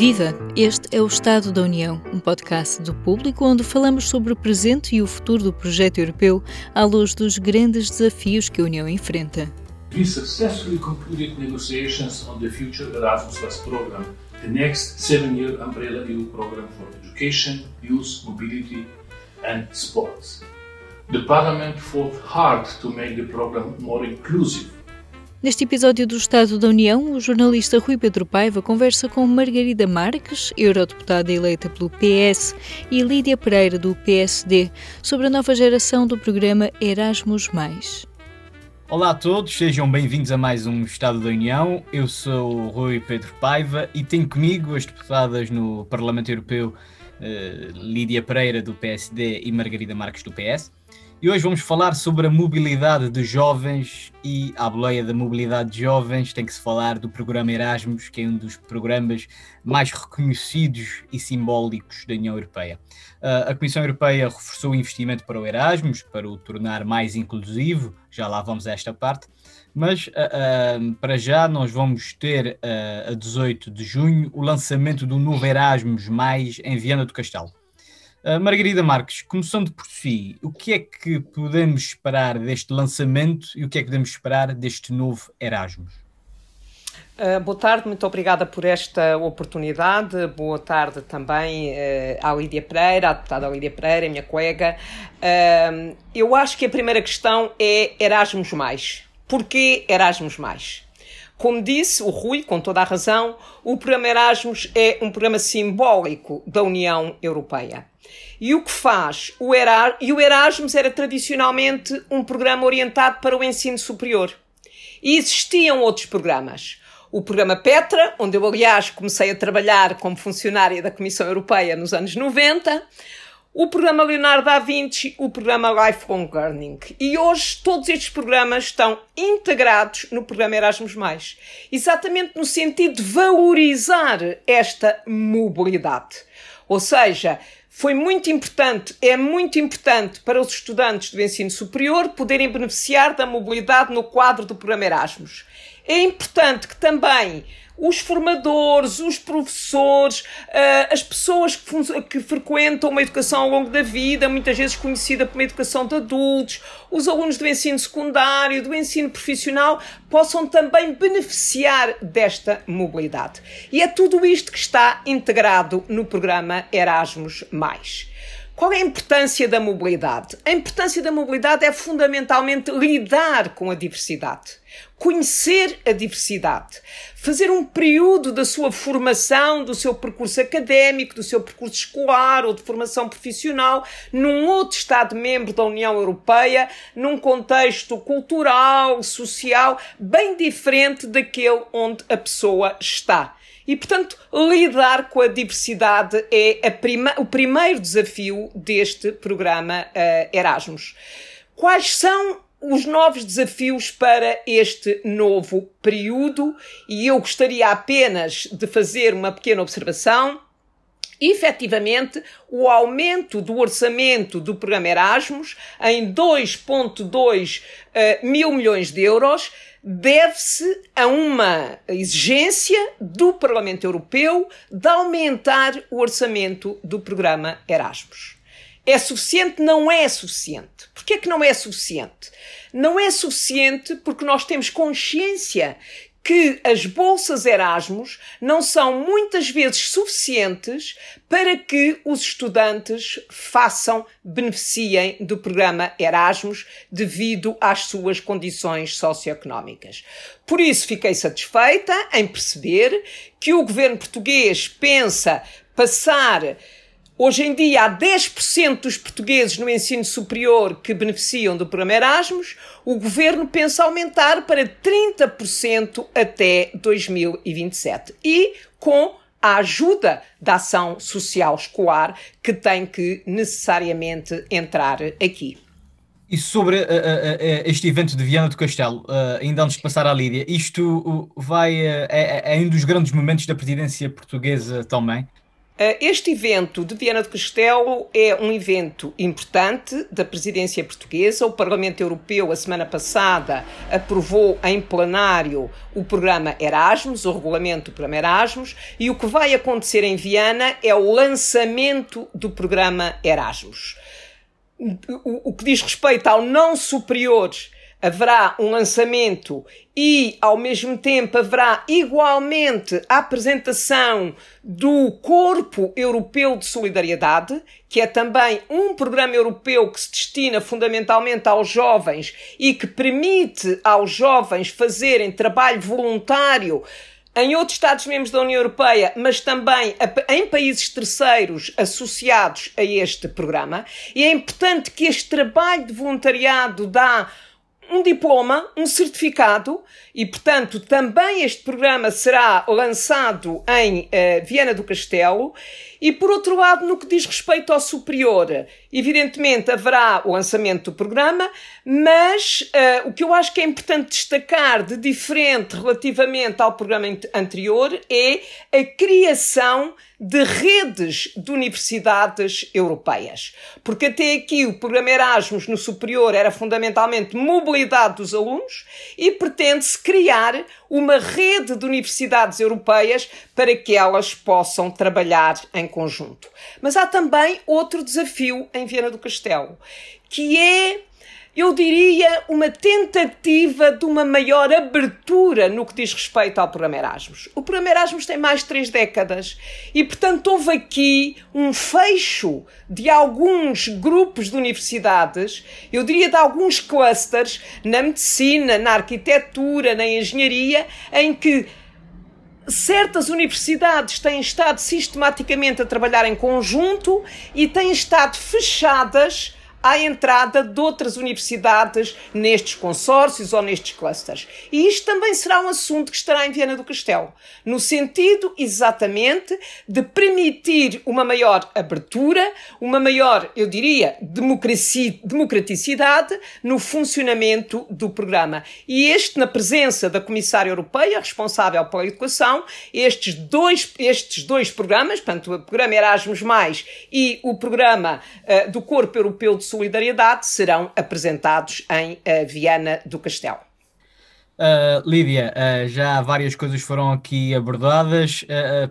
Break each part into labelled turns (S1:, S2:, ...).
S1: Viva! Este é o Estado da União, um podcast do público onde falamos sobre o presente e o futuro do projeto europeu à luz dos grandes desafios que a União enfrenta.
S2: We successfully concluded negotiations on the future Erasmus program, the next seven-year umbrella EU program for education, youth, mobility and sports. The Parliament fought hard to make the program more inclusive
S1: Neste episódio do Estado da União, o jornalista Rui Pedro Paiva conversa com Margarida Marques, eurodeputada eleita pelo PS, e Lídia Pereira, do PSD, sobre a nova geração do programa Erasmus.
S3: Olá a todos, sejam bem-vindos a mais um Estado da União. Eu sou Rui Pedro Paiva e tenho comigo as deputadas no Parlamento Europeu, uh, Lídia Pereira, do PSD, e Margarida Marques, do PS. E hoje vamos falar sobre a mobilidade de jovens e à boleia da mobilidade de jovens tem que se falar do programa Erasmus, que é um dos programas mais reconhecidos e simbólicos da União Europeia. Uh, a Comissão Europeia reforçou o investimento para o Erasmus, para o tornar mais inclusivo, já lá vamos a esta parte, mas uh, uh, para já nós vamos ter a 18 de junho o lançamento do novo Erasmus mais em Viana do Castelo. Uh, Margarida Marques, começando por si, o que é que podemos esperar deste lançamento e o que é que podemos esperar deste novo Erasmus?
S4: Uh, boa tarde, muito obrigada por esta oportunidade. Boa tarde também uh, à Lídia Pereira, à deputada Lídia Pereira, minha colega. Uh, eu acho que a primeira questão é Erasmus. Porquê Erasmus? Como disse o Rui, com toda a razão, o programa Erasmus é um programa simbólico da União Europeia. E o que faz? O Erasmus, e o Erasmus era tradicionalmente um programa orientado para o ensino superior. E existiam outros programas. O programa Petra, onde eu, aliás, comecei a trabalhar como funcionária da Comissão Europeia nos anos 90, o programa Leonardo da Vinci, o programa Lifelong Learning. E hoje todos estes programas estão integrados no programa Erasmus+, exatamente no sentido de valorizar esta mobilidade. Ou seja, foi muito importante, é muito importante para os estudantes do ensino superior poderem beneficiar da mobilidade no quadro do programa Erasmus. É importante que também os formadores, os professores, uh, as pessoas que, que, frequentam uma educação ao longo da vida, muitas vezes conhecida como educação de adultos, os alunos do ensino secundário, do ensino profissional, possam também beneficiar desta mobilidade. E é tudo isto que está integrado no programa Erasmus. Qual é a importância da mobilidade? A importância da mobilidade é fundamentalmente lidar com a diversidade, conhecer a diversidade, fazer um período da sua formação, do seu percurso académico, do seu percurso escolar ou de formação profissional num outro Estado-membro da União Europeia, num contexto cultural, social, bem diferente daquele onde a pessoa está. E, portanto, lidar com a diversidade é prima, o primeiro desafio deste programa uh, Erasmus. Quais são os novos desafios para este novo período? E eu gostaria apenas de fazer uma pequena observação efetivamente o aumento do orçamento do programa Erasmus em 2,2 uh, mil milhões de euros deve-se a uma exigência do Parlamento Europeu de aumentar o orçamento do programa Erasmus. É suficiente? Não é suficiente. Porquê que não é suficiente? Não é suficiente porque nós temos consciência que as bolsas Erasmus não são muitas vezes suficientes para que os estudantes façam, beneficiem do programa Erasmus devido às suas condições socioeconómicas. Por isso fiquei satisfeita em perceber que o governo português pensa passar Hoje em dia, há 10% dos portugueses no ensino superior que beneficiam do programa Erasmus. O governo pensa aumentar para 30% até 2027. E com a ajuda da ação social escolar que tem que necessariamente entrar aqui.
S3: E sobre uh, uh, este evento de Viana do Castelo, ainda antes de passar à Lídia, isto vai é, é um dos grandes momentos da presidência portuguesa também?
S4: Este evento de Viana do Castelo é um evento importante da presidência portuguesa. O Parlamento Europeu, a semana passada, aprovou em plenário o programa Erasmus, o regulamento do programa Erasmus, e o que vai acontecer em Viana é o lançamento do programa Erasmus. O, que diz respeito ao não superior haverá um lançamento e, ao mesmo tempo, haverá igualmente a apresentação do Corpo Europeu de Solidariedade, que é também um programa europeu que se destina fundamentalmente aos jovens e que permite aos jovens fazerem trabalho voluntário em outros Estados-membros da União Europeia, mas também em países terceiros associados a este programa. E é importante que este trabalho de voluntariado dá um diploma, um certificado, e portanto também este programa será lançado em uh, Viana do Castelo. E por outro lado, no que diz respeito ao superior, evidentemente haverá o lançamento do programa, mas uh, o que eu acho que é importante destacar de diferente relativamente ao programa anterior é a criação de redes de universidades europeias. Porque até aqui o programa Erasmus no superior era fundamentalmente mobilidade dos alunos e pretende-se criar uma rede de universidades europeias para que elas possam trabalhar em conjunto. Mas há também outro desafio em Viana do Castelo, que é eu diria, uma tentativa de uma maior abertura no que diz respeito ao programa Erasmus. O programa Erasmus tem mais de três décadas e, portanto, houve aqui um fecho de alguns grupos de universidades, eu diria de alguns clusters, na medicina, na arquitetura, na engenharia, em que certas universidades têm estado sistematicamente a trabalhar em conjunto e têm estado fechadas à entrada de outras universidades nestes consórcios ou nestes clusters. E isto também será um assunto que estará em Viana do Castelo, no sentido exatamente de permitir uma maior abertura, uma maior, eu diria, democraticidade no funcionamento do programa. E este, na presença da Comissária Europeia, responsável pela educação, estes dois, estes dois programas, portanto, o programa Erasmus, e o programa uh, do Corpo Europeu de solidariedade serão apresentados em uh, Viana do Castelo.
S3: Uh, Lídia, uh, já várias coisas foram aqui abordadas.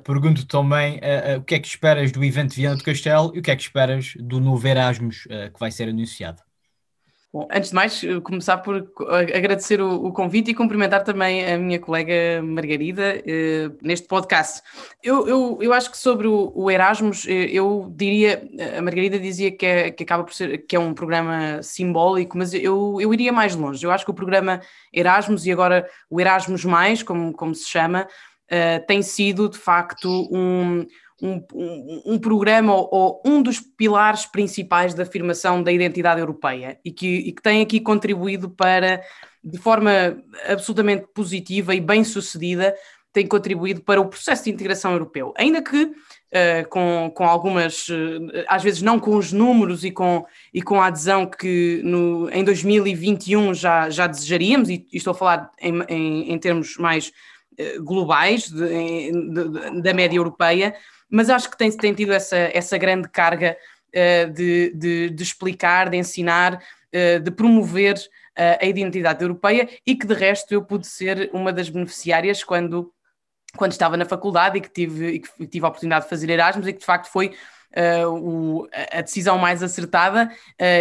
S3: Pergunto também o que é que esperas do evento Viana do Castelo e o que é que esperas do novo Erasmus que vai ser anunciado.
S5: Bom, antes de mais, eh, começar por agradecer o, o, convite e cumprimentar também a minha colega Margarida eh, neste podcast. Eu, eu, eu acho que sobre o, o, Erasmus, eh, eu diria, a Margarida dizia que, é, que acaba por ser que é um programa simbólico, mas eu, eu iria mais longe. Eu acho que o programa Erasmus e agora o Erasmus, como, como se chama, uh, tem sido de facto um um, um, programa ou, ou, um dos pilares principais da afirmação da identidade europeia e que, e que tem aqui contribuído para, de forma absolutamente positiva e bem sucedida, tem contribuído para o processo de integração europeu. Ainda que uh, com, com algumas, uh, às vezes não com os números e com, e com a adesão que no, em 2021 já, já desejaríamos, e, e estou a falar em, em, em termos mais uh, globais, de, de, da média europeia, mas acho que tem, tem tido essa, essa grande carga uh, de, de, de, explicar, de ensinar, uh, de promover uh, a identidade europeia e que de resto eu pude ser uma das beneficiárias quando, quando estava na faculdade e que tive, e que tive a oportunidade de fazer Erasmus e que de facto foi o, a decisão mais acertada.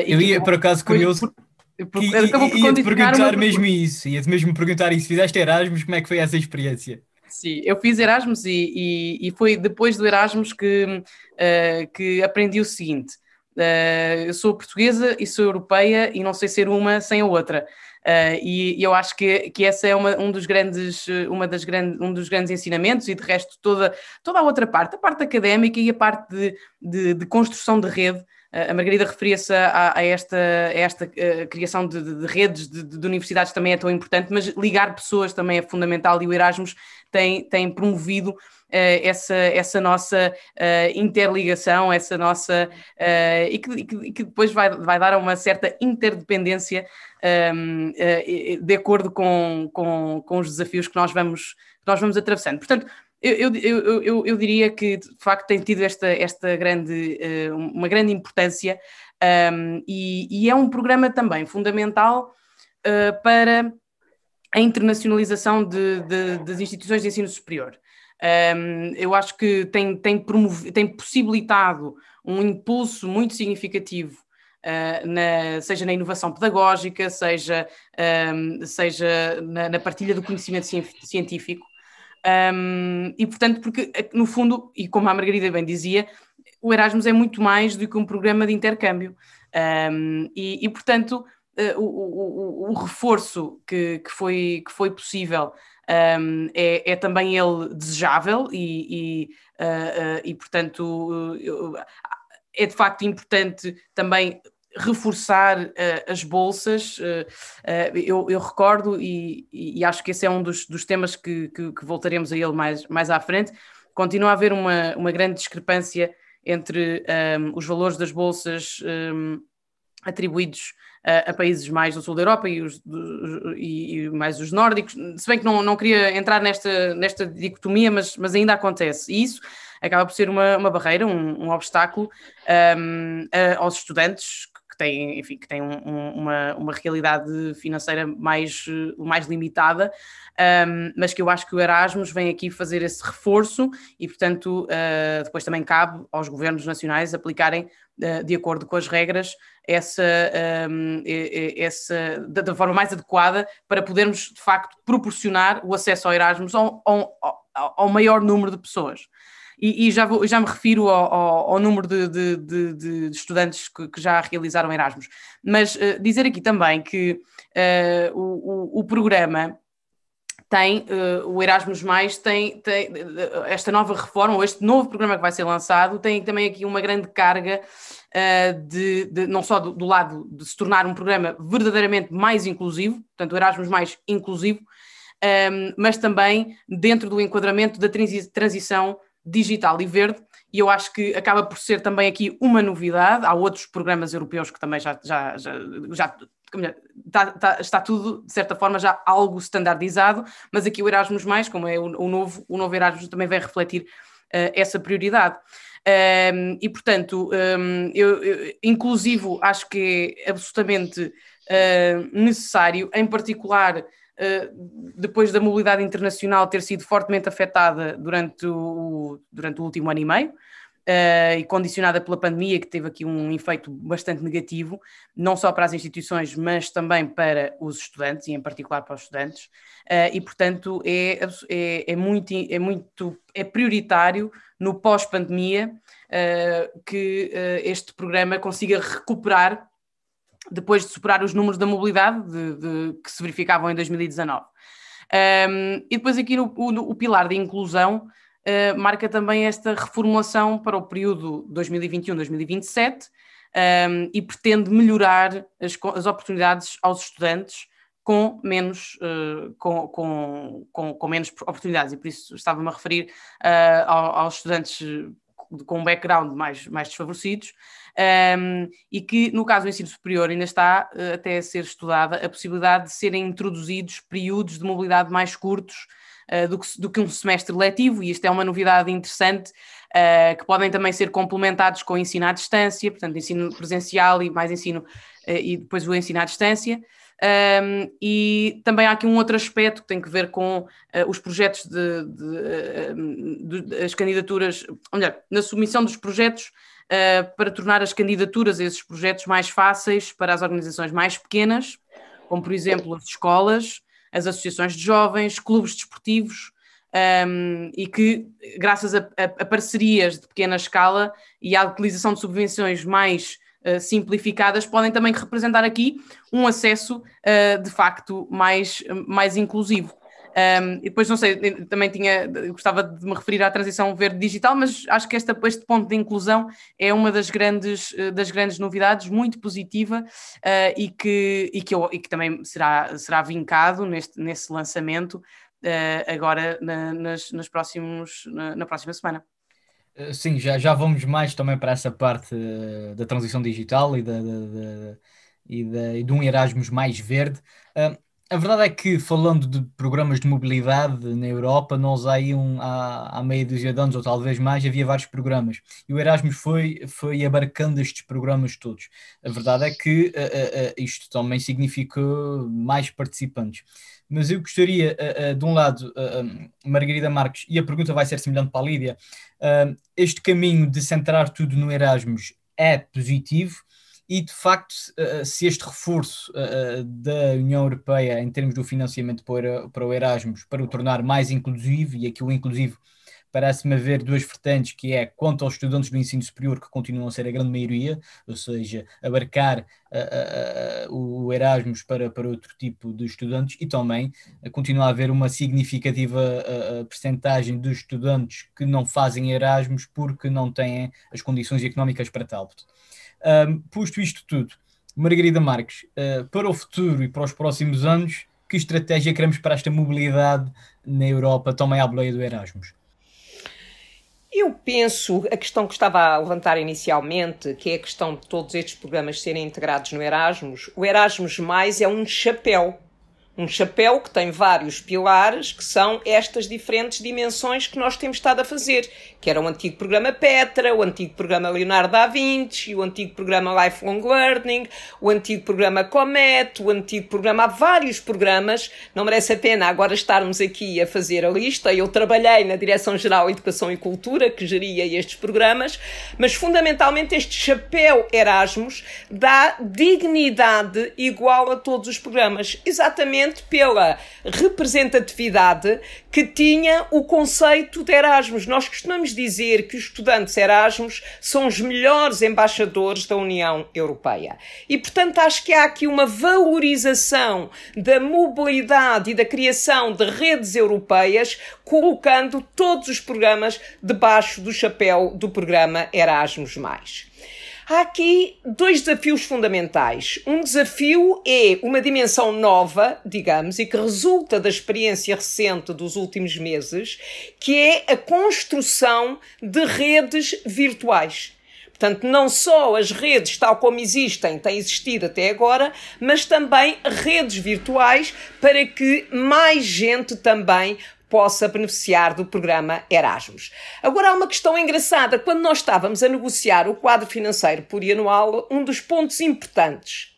S3: eu ia, por acaso, curioso. Por, por, acabou por ia-te perguntar mesmo isso, ia-te mesmo perguntar isso. Fizeste Erasmus, como é que foi essa experiência?
S5: Sim, eu fiz Erasmus e, e, e foi depois do Erasmus que, uh, que aprendi o seguinte: uh, eu sou portuguesa e sou europeia e não sei ser uma sem a outra. Uh, e, e, eu acho que, que essa é uma, um, dos grandes, uma das grandes, um dos grandes ensinamentos, e de resto toda, toda a outra parte, a parte académica e a parte de, de, de construção de rede, a Margarida referia-se a, a, esta, a esta uh, criação de, de, de redes de, de, universidades também é tão importante, mas ligar pessoas também é fundamental e o Erasmus tem, tem promovido uh, essa, essa nossa uh, interligação, essa nossa e que, e, que, depois vai, vai dar uma certa interdependência um, ehm, de acordo com, com, com os desafios que nós vamos, que nós vamos atravessando. Portanto, eu, eu, eu, eu, diria que de facto tem tido esta, esta grande, uh, uma grande importância um, e, e, é um programa também fundamental uh, para a internacionalização de, de, das instituições de ensino superior. Um, eu acho que tem, tem, tem possibilitado um impulso muito significativo Uh, na, seja na inovação pedagógica, seja, um, seja na, na, partilha do conhecimento científico. Um, e, portanto, porque, no fundo, e como a Margarida bem dizia, o Erasmus é muito mais do que um programa de intercâmbio. Um, e, e, portanto, uh, o, o, o, reforço que, que, foi, que foi possível um, é, é, também ele desejável e, e, uh, uh, e portanto, é de facto importante também reforçar uh, as bolsas. Uh, uh, eu, eu, recordo, e, e, acho que esse é um dos, dos temas que, que, que, voltaremos a ele mais, mais à frente. Continua a haver uma, uma grande discrepância entre um, os valores das bolsas um, atribuídos a, a, países mais do sul da Europa e, os, e, e, mais os nórdicos. Se bem que não, não queria entrar nesta, nesta dicotomia, mas, mas ainda acontece. E isso acaba por ser uma, uma barreira, um, um obstáculo um, a, aos estudantes têm, enfim, que têm um, um, uma, uma realidade financeira mais, mais limitada, um, mas que eu acho que o Erasmus vem aqui fazer esse reforço e, portanto, uh, depois também cabe aos governos nacionais aplicarem uh, de acordo com as regras essa, essa da, forma mais adequada para podermos de facto proporcionar o acesso ao Erasmus ao, ao, ao maior número de pessoas e, e já, vou, já me refiro ao, ao, ao número de, de, de, de estudantes que, que, já realizaram Erasmus. Mas uh, dizer aqui também que uh, o, o, o, programa tem, uh, o Erasmus Mais tem, tem, esta nova reforma, ou este novo programa que vai ser lançado, tem também aqui uma grande carga de, de, não só do, do, lado de se tornar um programa verdadeiramente mais inclusivo, portanto o Erasmus mais inclusivo, um, mas também dentro do enquadramento da transição digital e verde, e eu acho que acaba por ser também aqui uma novidade. Há outros programas europeus que também já, já, já, já Está, está, está, tudo, de certa forma, já algo standardizado, mas aqui o Erasmus, como é o, o novo, o novo Erasmus, também vai refletir uh, essa prioridade. Um, e, portanto, um, eu, eu, inclusivo, acho que é absolutamente uh, necessário, em particular depois da mobilidade internacional ter sido fortemente afetada durante o, durante o último ano e meio, uh, e condicionada pela pandemia, que teve aqui um efeito bastante negativo, não só para as instituições, mas também para os estudantes, e em particular para os estudantes, uh, e portanto é, é, é, muito, é muito é prioritário no pós-pandemia que este programa consiga recuperar depois de superar os números da mobilidade de, de, que se verificavam em 2019. Um, e depois aqui no, o, o pilar de inclusão uh, marca também esta reformulação para o período 2021-2027 um, e pretende melhorar as, as, oportunidades aos estudantes com menos, uh, com, com, com, com, menos oportunidades, e por isso estava-me a referir uh, aos estudantes com um background mais, mais desfavorecidos, um, e que, no caso do ensino superior, ainda está uh, até a ser estudada a possibilidade de serem introduzidos períodos de mobilidade mais curtos uh, do, que, do, que, um semestre letivo, e isto é uma novidade interessante, uh, que podem também ser complementados com ensino à distância, portanto, ensino presencial e mais ensino, e depois o ensino à distância. Um, e também há aqui um outro aspecto que tem que ver com uh, os projetos de, de, de, de, as candidaturas, ou melhor, na submissão dos projetos uh, para tornar as candidaturas a esses projetos mais fáceis para as organizações mais pequenas, como por exemplo as escolas, as associações de jovens, clubes desportivos, um, e que, graças a, a, a, parcerias de pequena escala e à utilização de subvenções mais uh, simplificadas, podem também representar aqui um acesso uh, de facto mais, mais inclusivo. Um, e depois, não sei, também tinha, gostava de me referir à transição verde digital, mas acho que esta, este ponto de inclusão é uma das grandes, eh, das grandes novidades, muito positiva uh, e, que, e, que eu, e que também será, será vincado neste, nesse lançamento uh, agora na, nas, nas próximos, na, na próxima semana.
S3: Sim, já, já vamos mais também para essa parte da transição digital e, da, da, da e, de, e de um Erasmus mais verde. Uh, a verdade é que, falando de programas de mobilidade na Europa, nós aí um, há, há meia dúzia de anos, ou talvez mais, havia vários programas. E o Erasmus foi, foi abarcando estes programas todos. A verdade é que uh, isto também significa mais participantes. Mas eu gostaria, uh, de um lado, Margarida Marques, e a pergunta vai ser semelhante para a Lídia, este caminho de centrar tudo no Erasmus é positivo, e de facto, se este reforço da União Europeia em termos do financiamento para o Erasmus, para o tornar mais inclusivo, e aqui o inclusivo parece-me haver duas vertentes, que é quanto aos estudantes do ensino superior, que continuam a ser a grande maioria, ou seja, abarcar uh, uh, o Erasmus para, para outro tipo de estudantes, e também continua a haver uma significativa percentagem de estudantes que não fazem Erasmus porque não têm as condições económicas para tal. Um, posto isto tudo, Margarida Marques, para o futuro e para os próximos anos, que estratégia queremos para esta mobilidade na Europa, também à boleia do Erasmus?
S4: Eu penso, a questão que estava a levantar inicialmente, que é a questão de todos estes programas serem integrados no Erasmus, o Erasmus Mais é um chapéu um chapéu que tem vários pilares, que são estas diferentes dimensões que nós temos estado a fazer, que era o antigo programa Petra, o antigo programa Leonardo da Vinci, o antigo programa Lifelong Learning, o antigo programa Comet, o antigo programa, há vários programas, não merece a pena agora estarmos aqui a fazer a lista, eu trabalhei na Direção-Geral Educação e Cultura, que geria estes programas, mas fundamentalmente este chapéu Erasmus dá dignidade igual a todos os programas, exatamente precisamente pela representatividade que tinha o conceito de Erasmus. Nós costumamos dizer que os estudantes Erasmus são os melhores embaixadores da União Europeia. E, portanto, acho que há aqui uma valorização da mobilidade e da criação de redes europeias, colocando todos os programas debaixo do chapéu do programa Erasmus. Há aqui dois desafios fundamentais. Um desafio é uma dimensão nova, digamos, e que resulta da experiência recente dos últimos meses, que é a construção de redes virtuais. Portanto, não só as redes tal como existem, têm existido até agora, mas também redes virtuais para que mais gente também possa beneficiar do programa Erasmus. Agora há uma questão engraçada. Quando nós estávamos a negociar o quadro financeiro plurianual, um dos pontos importantes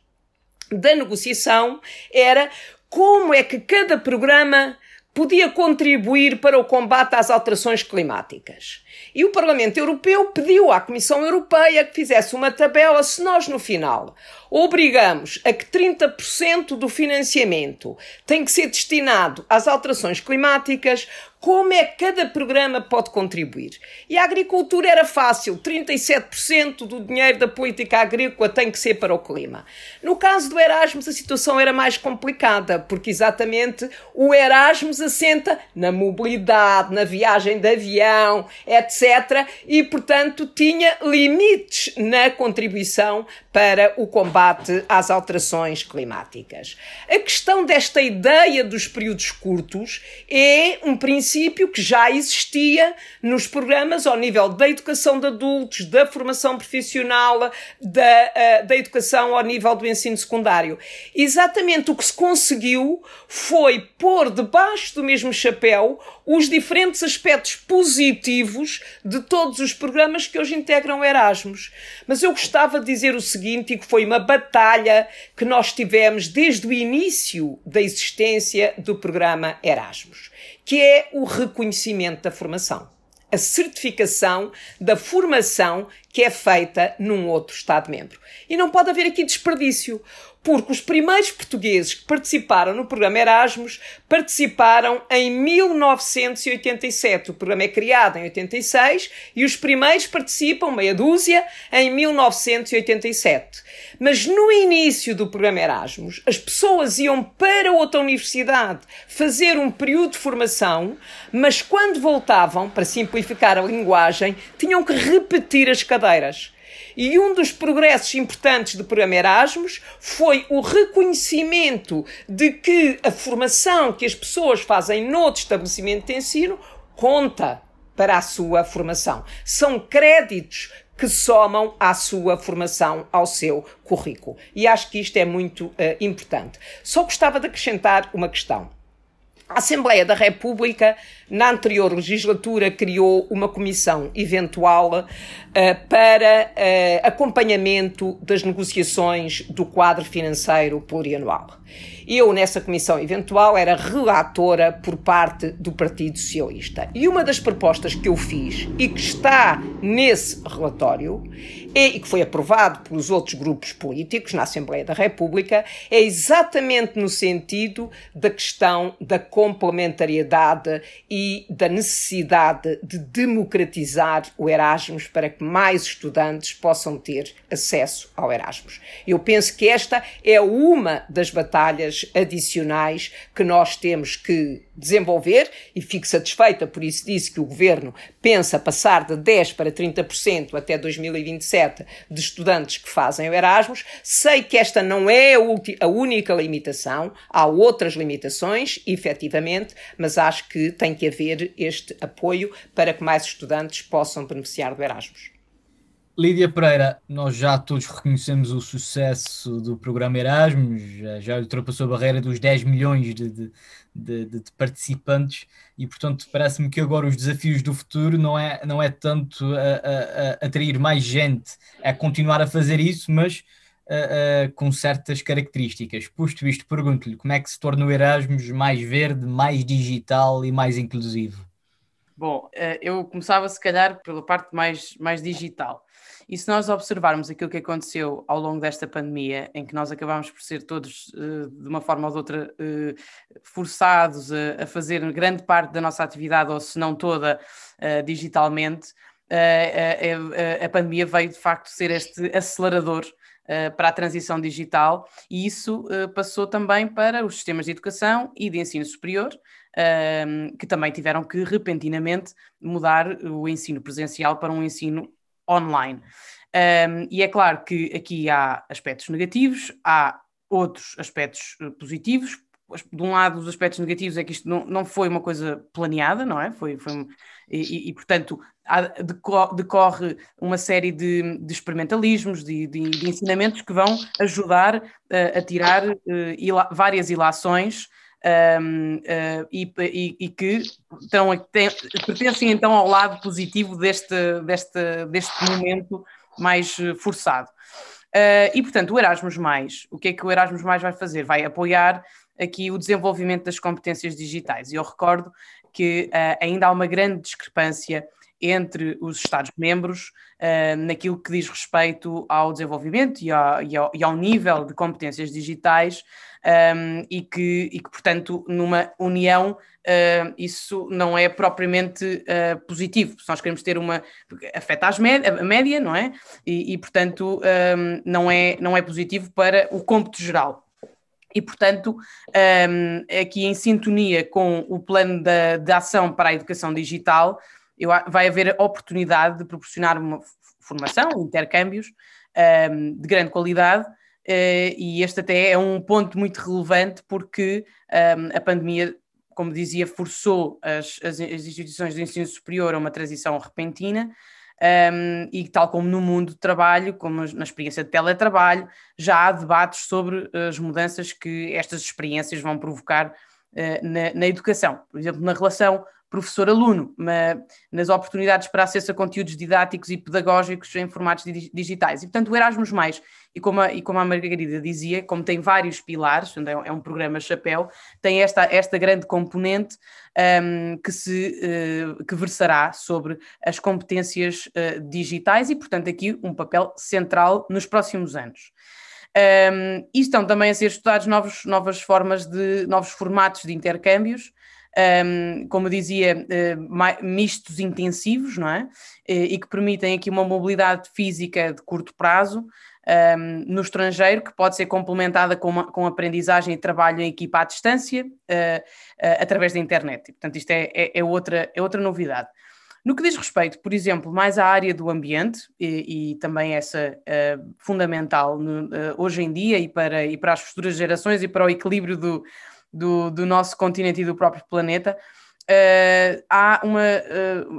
S4: da negociação era como é que cada programa podia contribuir para o combate às alterações climáticas. E o Parlamento Europeu pediu à Comissão Europeia que fizesse uma tabela se nós, no final, obrigamos a que 30% do financiamento tem que ser destinado às alterações climáticas, como é que cada programa pode contribuir. E a agricultura era fácil, 37% do dinheiro da política agrícola tem que ser para o clima. No caso do Erasmus, a situação era mais complicada, porque exatamente o Erasmus assenta na mobilidade, na viagem de avião, etc. E, portanto, tinha limites na contribuição para o combate às alterações climáticas. A questão desta ideia dos períodos curtos é um princípio que já existia nos programas ao nível da educação de adultos, da formação profissional, da, uh, da educação ao nível do ensino secundário. Exatamente o que se conseguiu foi pôr debaixo do mesmo chapéu os diferentes aspectos positivos de todos os programas que hoje integram Erasmus. Mas eu gostava de dizer o seguinte, e que foi uma batalha que nós tivemos desde o início da existência do programa Erasmus, que é o reconhecimento da formação a certificação da formação que é feita num outro Estado-membro. E não pode haver aqui desperdício porque os primeiros portugueses que participaram no programa Erasmus participaram em 1987. O programa é criado em 86 e os primeiros participam, meia dúzia, em 1987. Mas no início do programa Erasmus, as pessoas iam para outra universidade fazer um período de formação, mas quando voltavam, para simplificar a linguagem, tinham que repetir as cadeiras. E um dos progressos importantes do programa Erasmus foi o reconhecimento de que a formação que as pessoas fazem noutro estabelecimento de ensino conta para a sua formação. São créditos que somam à sua formação, ao seu currículo. E acho que isto é muito uh, importante. Só gostava de acrescentar uma questão. A Assembleia da República, na anterior legislatura, criou uma comissão eventual uh, para uh, acompanhamento das negociações do quadro financeiro plurianual. Eu, nessa comissão eventual, era relatora por parte do Partido Socialista. E uma das propostas que eu fiz e que está nesse relatório e que foi aprovado pelos outros grupos políticos na Assembleia da República é exatamente no sentido da questão da complementariedade e da necessidade de democratizar o Erasmus para que mais estudantes possam ter acesso ao Erasmus. Eu penso que esta é uma das batalhas adicionais que nós temos que desenvolver e fico satisfeita, por isso disse que o Governo pensa passar de 10% para 30% até 2027 de estudantes que fazem o Erasmus. Sei que esta não é a, única limitação, há outras limitações, efetivamente, mas acho que tem que haver este apoio para que mais estudantes possam beneficiar do Erasmus.
S3: Lídia Pereira, nós já todos reconhecemos o sucesso do programa Erasmus, já, ultrapassou a barreira dos 10 milhões de, de, de, de participantes e, portanto, parece-me que agora os desafios do futuro não é, não é tanto a, a, a atrair mais gente, é continuar a fazer isso, mas a, com certas características. Posto isto, pergunto-lhe como é que se torna o Erasmus mais verde, mais digital e mais inclusivo?
S5: Bom, eh, eu começava se calhar pela parte mais, mais digital. E se nós observarmos aquilo que aconteceu ao longo desta pandemia, em que nós acabámos por ser todos, uh, de uma forma ou de outra, uh, forçados a, fazer grande parte da nossa atividade, ou se não toda, digitalmente, a, pandemia veio de facto ser este acelerador para a transição digital e isso passou também para os sistemas de educação e de ensino superior, que também tiveram que repentinamente mudar o ensino presencial para um ensino online. Um, e é claro que aqui há aspectos negativos, há outros aspectos eh, positivos. De um lado, os aspectos negativos é que isto não, não foi uma coisa planeada, não é? Foi, foi e, e, portanto, há, decorre uma série de, de experimentalismos, de, de, de, ensinamentos que vão ajudar uh, a tirar uh, ila, várias ilações um, uh, eh, e, e, e, que estão, pertencem então ao lado positivo deste, deste, deste momento mais eh, forçado. Uh, e portanto, o Erasmus, Mais, o que é que o Erasmus Mais vai fazer? Vai apoiar aqui o desenvolvimento das competências digitais. E eu recordo que uh, ainda há uma grande discrepância entre os Estados-membros uh, naquilo que diz respeito ao desenvolvimento e, ao, e, ao, e ao nível de competências digitais um, e, que, e que, portanto, numa união uh, isso não é propriamente uh, positivo. Se nós queremos ter uma. afeta as a média, não é? E, e portanto, um, não, é, não é positivo para o cômputo geral. E, portanto, um, aqui em sintonia com o plano de ação para a educação digital, eu, vai haver oportunidade de proporcionar uma formação, intercâmbios um, de grande qualidade, uh, e este até é um ponto muito relevante porque um, a pandemia, como dizia, forçou as, as, as, instituições de ensino superior a uma transição repentina. Um, e tal como no mundo do trabalho, como na experiência de teletrabalho, já há debates sobre as mudanças que estas experiências vão provocar uh, na, na educação. Por exemplo, na relação professor-aluno, nas oportunidades para acesso a conteúdos didáticos e pedagógicos em formatos digitais. E, portanto, o Erasmus, e como a, e como a Margarida dizia, como tem vários pilares, é, é um programa chapéu, tem esta, esta grande componente um, que, se, uh, que versará sobre as competências uh, digitais e, portanto, aqui um papel central nos próximos anos. Um, e estão também a ser estudados novos, novas formas de, novos formatos de intercâmbios, um, como dizia, uh, mistos intensivos, não é? E, que permitem aqui uma mobilidade física de curto prazo um, no estrangeiro, que pode ser complementada com, uma, com aprendizagem e trabalho em equipa à distância, uh, uh, através da internet. E, portanto, isto é, é, é, outra, é outra novidade. No que diz respeito, por exemplo, mais à área do ambiente, e, e também essa uh, fundamental no, uh, hoje em dia e para, e para as futuras gerações e para o equilíbrio do, do, do nosso continente e do próprio planeta, uh, há, uma,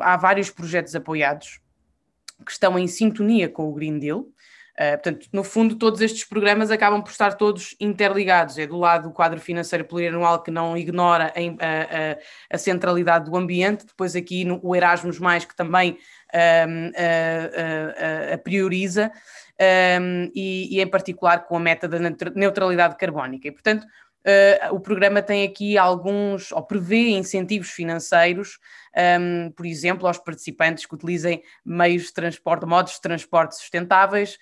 S5: há vários projetos apoiados que estão em sintonia com o Green Deal. Uh, portanto, no fundo, todos estes programas acabam por estar todos interligados. É do lado do quadro financeiro plurianual que não ignora a, a, a centralidade do ambiente, depois aqui no, o Erasmus, que também um, a, prioriza, um, e, e, em particular com a meta da neutralidade carbónica. E, portanto, Uh, o programa tem aqui alguns, ou prevê incentivos financeiros, um, por exemplo, aos participantes que utilizem meios de transporte, modos de transporte sustentáveis,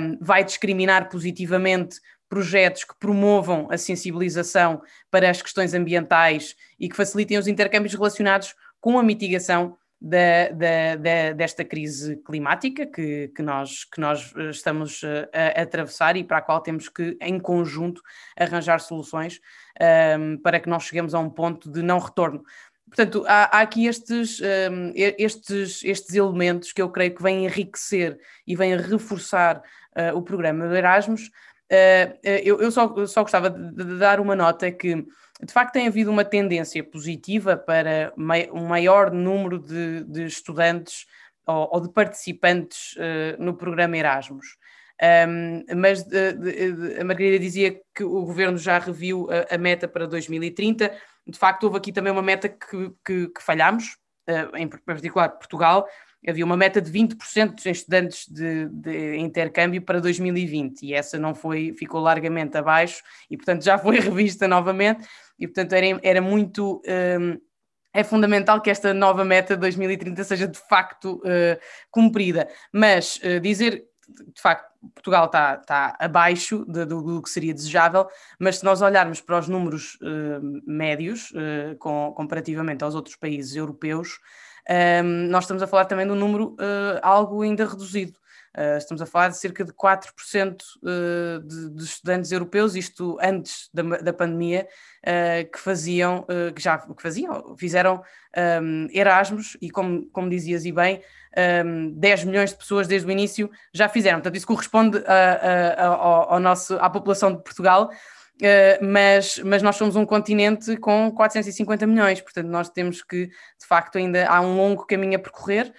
S5: um, vai discriminar positivamente projetos que promovam a sensibilização para as questões ambientais e que facilitem os intercâmbios relacionados com a mitigação da, da, da, desta crise climática que, que, nós, que nós eh, estamos eh, a, a, atravessar e para a qual temos que, em conjunto, arranjar soluções um, ehm, para que nós cheguemos a um ponto de não retorno. Portanto, há, há aqui estes, um, ehm, estes, estes elementos que eu creio que vêm enriquecer e vêm reforçar uh, o programa do Erasmus. Uh, eu, eu só, só gostava de, dar uma nota que de facto tem havido uma tendência positiva para um maior número de, de estudantes ou, ou, de participantes uh, no programa Erasmus. Um, mas de, de, a Margarida dizia que o governo já reviu a, a, meta para 2030. De facto, houve aqui também uma meta que, que, que falhámos, uh, em particular Portugal, havia uma meta de 20% de estudantes de, de, intercâmbio para 2020 e essa não foi, ficou largamente abaixo e portanto já foi revista novamente e portanto era, era muito um, é fundamental que esta nova meta de 2030 seja de facto uh, cumprida, mas uh, dizer de facto Portugal está, está abaixo de, do, do, que seria desejável, mas se nós olharmos para os números uh, médios com, comparativamente aos outros países europeus, um, nós estamos a falar também de um número uh, algo ainda reduzido. Uh, estamos a falar de cerca de 4% uh, de, de estudantes europeus, isto antes da, da pandemia, uh, que faziam, que já que faziam, fizeram um, Erasmus e como, como dizias e bem, um, 10 milhões de pessoas desde o início já fizeram. Portanto, isso corresponde a, a, a, ao nosso, à população de Portugal. Uh, mas, mas nós somos um continente com 450 milhões, portanto nós temos que, de facto, ainda há um longo caminho a percorrer.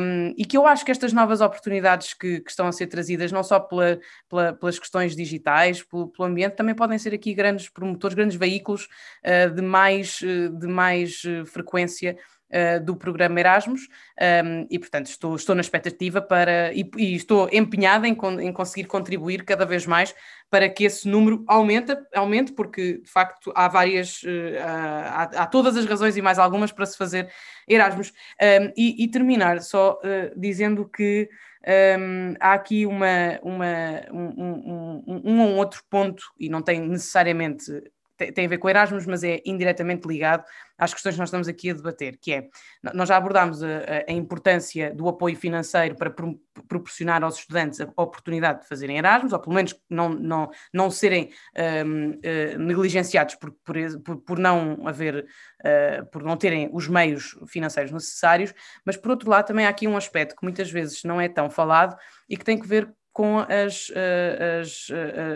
S5: Um, e que eu acho que estas novas oportunidades que, que estão a ser trazidas, não só pela, pela, pelas questões digitais, pelo, pelo, ambiente, também podem ser aqui grandes promotores, grandes veículos uh, de mais, de mais frequência uh, do programa Erasmus um, e, portanto, estou, estou na expectativa para e, e estou empenhada em, em, conseguir contribuir cada vez mais para que esse número aumente, aumente porque, de facto, há várias, uh, há, há, todas as razões e mais algumas para se fazer Erasmus. Um, e, e, terminar só uh, dizendo que um, há aqui uma, uma, um, um, um, um, outro ponto, e não tem necessariamente tem a ver com Erasmus, mas é indiretamente ligado às questões que nós estamos aqui a debater, que é, nós já abordámos a, a importância do apoio financeiro para pro, proporcionar aos estudantes a oportunidade de fazerem Erasmus, ou pelo menos não, não, não serem um, uh, eh, negligenciados por, por, por, não haver, uh, por não terem os meios financeiros necessários, mas por outro lado também há aqui um aspecto que muitas vezes não é tão falado e que tem que ver com as, eh, as,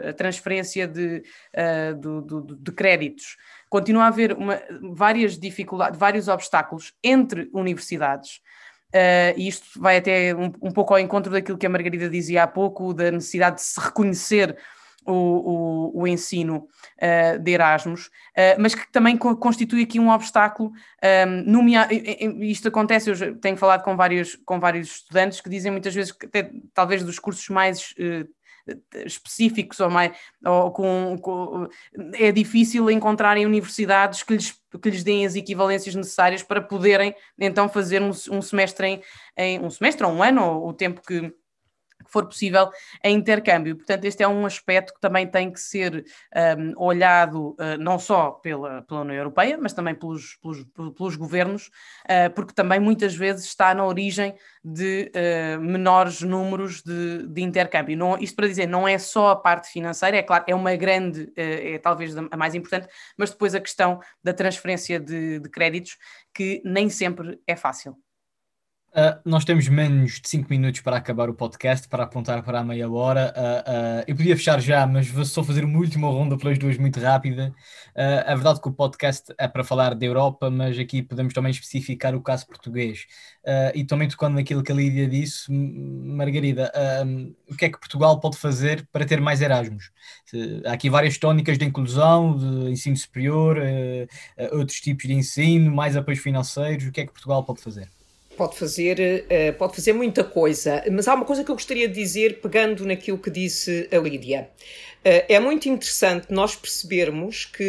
S5: a transferência de, de, de créditos continua a haver uma, várias dificuldades, vários obstáculos entre universidades. Uh, e isto vai até um, um, pouco ao encontro daquilo que a Margarida dizia há pouco, da necessidade de se reconhecer o, o, o ensino uh, de Erasmus, uh, mas que também co constitui aqui um obstáculo. Um, nomea... Isto acontece, eu tenho falado com vários, com vários estudantes que dizem muitas vezes que até, talvez dos cursos mais específicos ou, mais, ou com, com, é difícil encontrarem universidades que lhes, que lhes deem as equivalências necessárias para poderem então fazer um, um semestre em, em, um semestre ou um ano ou o tempo que for possível em intercâmbio. Portanto, este é um aspecto que também tem que ser um, olhado uh, não só pela, pela União Europeia, mas também pelos, pelos, pelos governos, uh, porque também muitas vezes está na origem de uh, menores números de, de intercâmbio. Não, isto para dizer, não é só a parte financeira, é claro, é uma grande, é talvez a mais importante, mas depois a questão da transferência de, de créditos, que nem sempre é fácil.
S3: Uh, nós temos menos de 5 minutos para acabar o podcast, para apontar para a meia hora. Uh, uh, eu podia fechar já, mas vou só fazer uma última ronda pelas duas muito rápida. é verdade que o podcast é para falar da Europa, mas aqui podemos também especificar o caso português. e também tocando naquilo que a Lídia disse, Margarida, o que é que Portugal pode fazer para ter mais Erasmus? há aqui várias tónicas de inclusão, de ensino superior, outros tipos de ensino, mais apoios financeiros. O que é que Portugal pode fazer?
S4: Pode fazer, uh, pode fazer muita coisa, mas há uma coisa que eu gostaria de dizer, pegando naquilo que disse a Lídia. Uh, é muito interessante nós percebermos que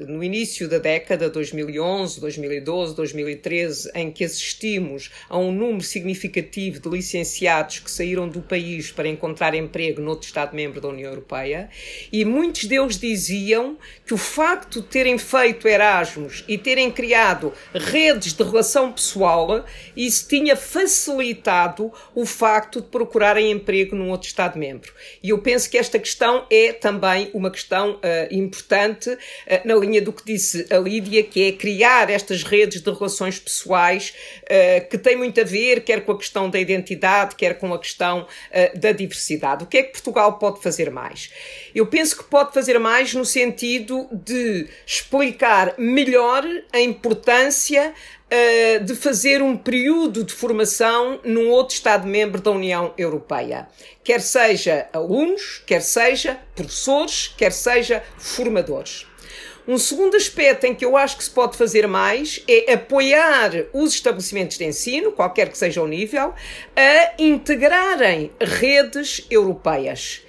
S4: uh, no início da década 2011, 2012, 2013, em que assistimos a um número significativo de licenciados que saíram do país para encontrar emprego noutro Estado-membro da União Europeia, e muitos deles diziam que o facto de terem feito Erasmus e terem criado redes de relação pessoal, isso tinha facilitado o facto de procurarem emprego num outro Estado-membro. E eu penso que esta questão questão é também uma questão uh, importante uh, na linha do que disse a Lídia, que é criar estas redes de relações pessoais uh, que tem muito a ver, quer com a questão da identidade, quer com a questão da diversidade. O que é que Portugal pode fazer mais? Eu penso que pode fazer mais no sentido de explicar melhor a importância uh, de fazer um período de formação num outro Estado-membro da União Europeia. Quer seja alunos, quer seja professores, quer seja formadores. Um segundo aspecto em que eu acho que se pode fazer mais é apoiar os estabelecimentos de ensino, qualquer que seja o nível, a integrarem redes europeias.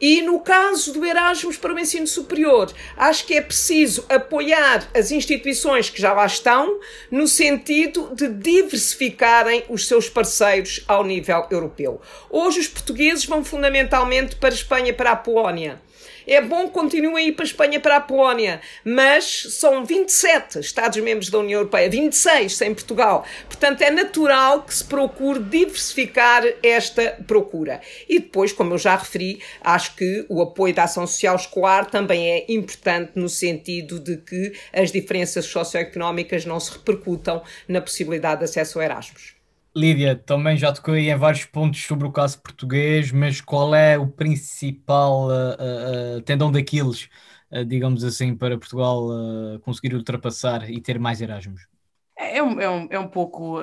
S4: E no caso do Erasmus para o ensino superior, acho que é preciso apoiar as instituições que já lá estão, no sentido de diversificarem os seus parceiros ao nível europeu. Hoje, os portugueses vão fundamentalmente para a Espanha para a Polónia. É bom que continuem a ir para a Espanha para a Polónia, mas são 27 Estados-membros da União Europeia, 26 sem Portugal. Portanto, é natural que se procure diversificar esta procura. E depois, como eu já referi, acho que o apoio da ação social escolar também é importante no sentido de que as diferenças socioeconómicas não se repercutam na possibilidade de acesso ao Erasmus.
S3: Lídia, também já tocou aí em vários pontos sobre o caso português, mas qual é o principal uh, uh, tendão daqueles, uh, digamos assim, para Portugal conseguir ultrapassar e ter mais Erasmus?
S5: É, é um, é um, é um pouco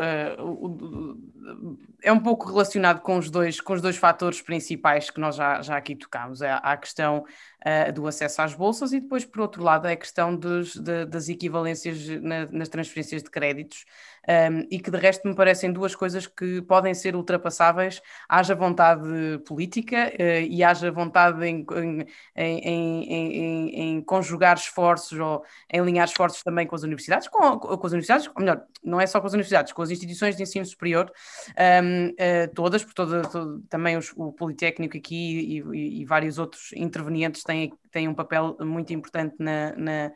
S5: é um pouco relacionado com os dois, com os dois fatores principais que nós já, já aqui tocámos. É a questão uh, do acesso às bolsas e depois, por outro lado, é a questão dos, de, das equivalências na, nas transferências de créditos, um, e que de resto me parecem duas coisas que podem ser ultrapassáveis, haja vontade política uh, e haja vontade em, em, em, em, conjugar esforços ou em alinhar esforços também com as universidades, com, com, as universidades, ou melhor, não é só com as universidades, com as instituições de ensino superior, um, uh, todas, por todo, todo também os, o Politécnico aqui e, e, e, vários outros intervenientes têm, têm um papel muito importante na, na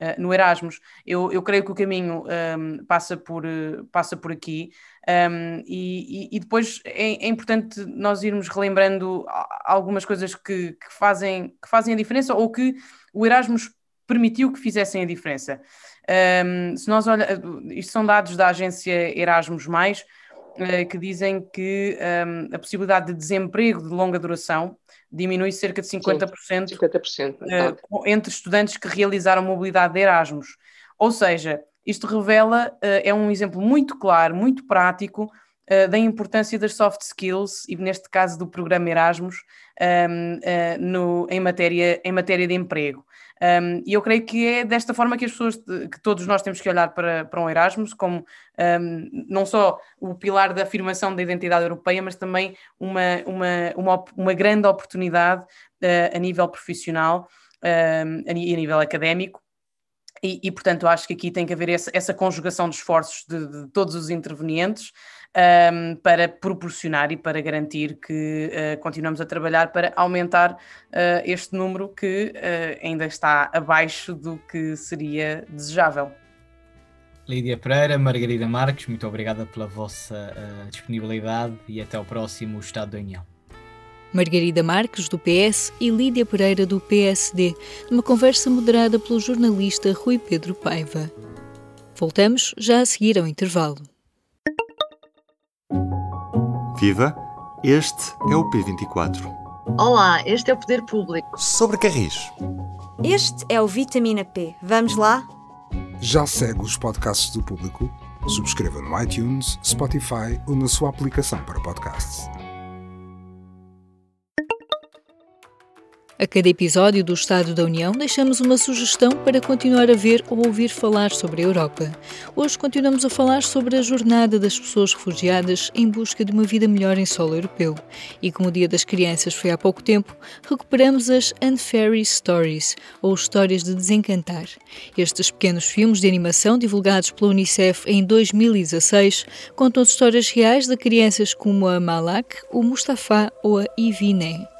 S5: Uh, no Erasmus. Eu, eu creio que o caminho um, passa, por, uh, passa por aqui um, e, e, depois é, é, importante nós irmos relembrando algumas coisas que, que, fazem, que fazem a diferença ou que o Erasmus permitiu que fizessem a diferença. Um, se nós olha, isto são dados da agência Erasmus, que dizem que a possibilidade de desemprego de longa duração diminui cerca de 50%, Sim, 50% uh, entre estudantes que realizaram mobilidade de Erasmus. Ou seja, isto revela, uh, é um exemplo muito claro, muito prático uh, da importância das soft skills e neste caso do programa Erasmus um, no, em, matéria, em matéria de emprego. Um, e eu creio que é desta forma que as pessoas, que todos nós temos que olhar para, para um Erasmus, como um, não só o pilar da afirmação da identidade europeia, mas também uma, uma, uma, uma grande oportunidade uh, a nível profissional e a nível académico. E, e, portanto, acho que aqui tem que haver essa, essa conjugação de esforços de, de todos os intervenientes um, para proporcionar e para garantir que uh, continuamos a trabalhar para aumentar uh, este número que uh, ainda está abaixo do que seria desejável.
S3: Lídia Pereira, Margarida Marques, muito obrigada pela vossa disponibilidade e até ao próximo Estado da União.
S1: Margarida Marques, do PS, e Lídia Pereira, do PSD, numa conversa moderada pelo jornalista Rui Pedro Paiva. Voltamos já a seguir ao intervalo.
S6: Viva! Este é o P24.
S7: Olá, este é o Poder Público.
S6: Sobre Carris.
S8: Este é o Vitamina P. Vamos lá?
S9: Já segue os podcasts do público? Subscreva no iTunes, Spotify ou na sua aplicação para podcasts.
S1: A cada episódio do Estado da União deixamos uma sugestão para continuar a ver ou ouvir falar sobre a Europa. Hoje continuamos a falar sobre a jornada das pessoas refugiadas em busca de uma vida melhor em solo europeu. E como o Dia das Crianças foi há pouco tempo, recuperamos as Unfairy Stories, ou Histórias de Desencantar. Estes pequenos filmes de animação divulgados pela Unicef em 2016 contam histórias reais de crianças como a Malak, o Mustafa ou a Ivine.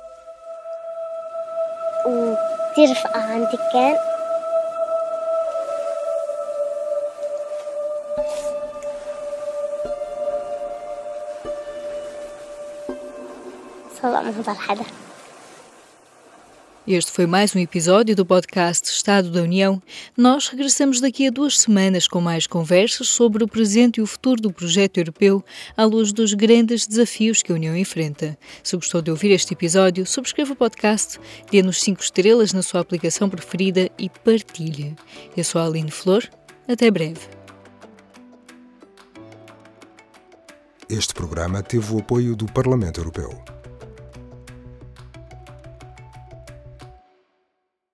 S10: وكتير عندي كان. صلاة ما هضر حدا
S1: Este foi mais um episódio do podcast Estado da União. Nós regressamos daqui a duas semanas com mais conversas sobre o presente e o futuro do projeto europeu à luz dos grandes desafios que a União enfrenta. Se gostou de ouvir este episódio, subscreva o podcast, dê-nos 5 estrelas na sua aplicação preferida e partilhe. Eu sou a Aline Flor. Até breve.
S9: Este programa teve o apoio do Parlamento Europeu.